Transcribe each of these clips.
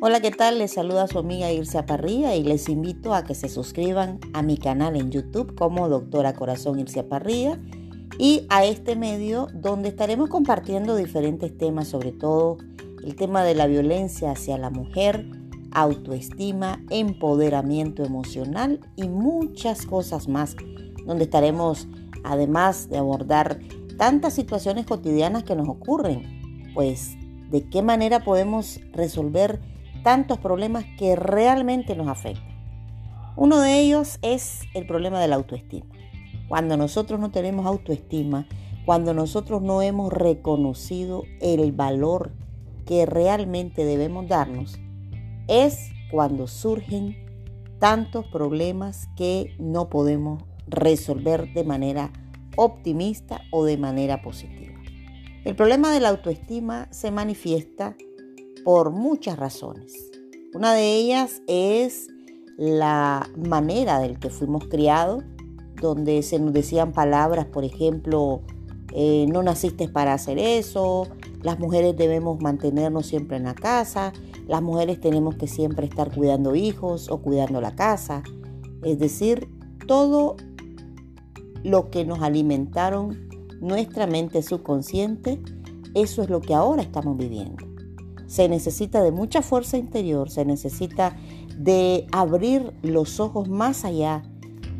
Hola, ¿qué tal? Les saluda su amiga Ircia Parrilla y les invito a que se suscriban a mi canal en YouTube como Doctora Corazón Ircia Parrilla y a este medio donde estaremos compartiendo diferentes temas, sobre todo el tema de la violencia hacia la mujer, autoestima, empoderamiento emocional y muchas cosas más, donde estaremos, además de abordar tantas situaciones cotidianas que nos ocurren, pues de qué manera podemos resolver tantos problemas que realmente nos afectan. Uno de ellos es el problema de la autoestima. Cuando nosotros no tenemos autoestima, cuando nosotros no hemos reconocido el valor que realmente debemos darnos, es cuando surgen tantos problemas que no podemos resolver de manera optimista o de manera positiva. El problema de la autoestima se manifiesta por muchas razones. Una de ellas es la manera del que fuimos criados, donde se nos decían palabras, por ejemplo, eh, no naciste para hacer eso, las mujeres debemos mantenernos siempre en la casa, las mujeres tenemos que siempre estar cuidando hijos o cuidando la casa. Es decir, todo lo que nos alimentaron nuestra mente subconsciente, eso es lo que ahora estamos viviendo se necesita de mucha fuerza interior, se necesita de abrir los ojos más allá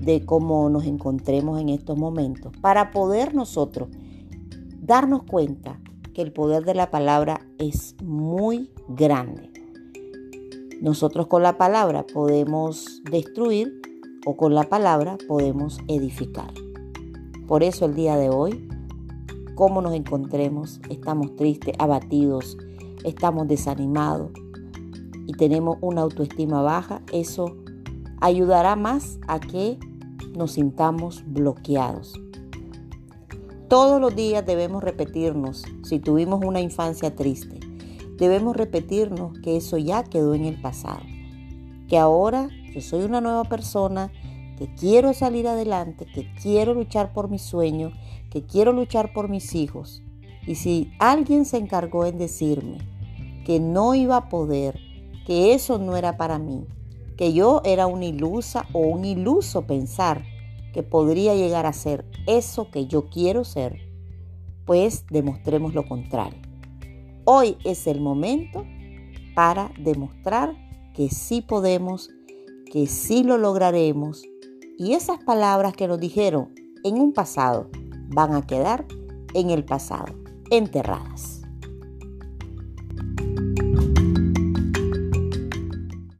de cómo nos encontremos en estos momentos para poder nosotros darnos cuenta que el poder de la palabra es muy grande. Nosotros con la palabra podemos destruir o con la palabra podemos edificar. Por eso el día de hoy, cómo nos encontremos, estamos tristes, abatidos, estamos desanimados y tenemos una autoestima baja, eso ayudará más a que nos sintamos bloqueados. Todos los días debemos repetirnos, si tuvimos una infancia triste, debemos repetirnos que eso ya quedó en el pasado, que ahora yo soy una nueva persona, que quiero salir adelante, que quiero luchar por mis sueños, que quiero luchar por mis hijos. Y si alguien se encargó en decirme que no iba a poder, que eso no era para mí, que yo era una ilusa o un iluso pensar que podría llegar a ser eso que yo quiero ser, pues demostremos lo contrario. Hoy es el momento para demostrar que sí podemos, que sí lo lograremos y esas palabras que nos dijeron en un pasado van a quedar en el pasado, enterradas.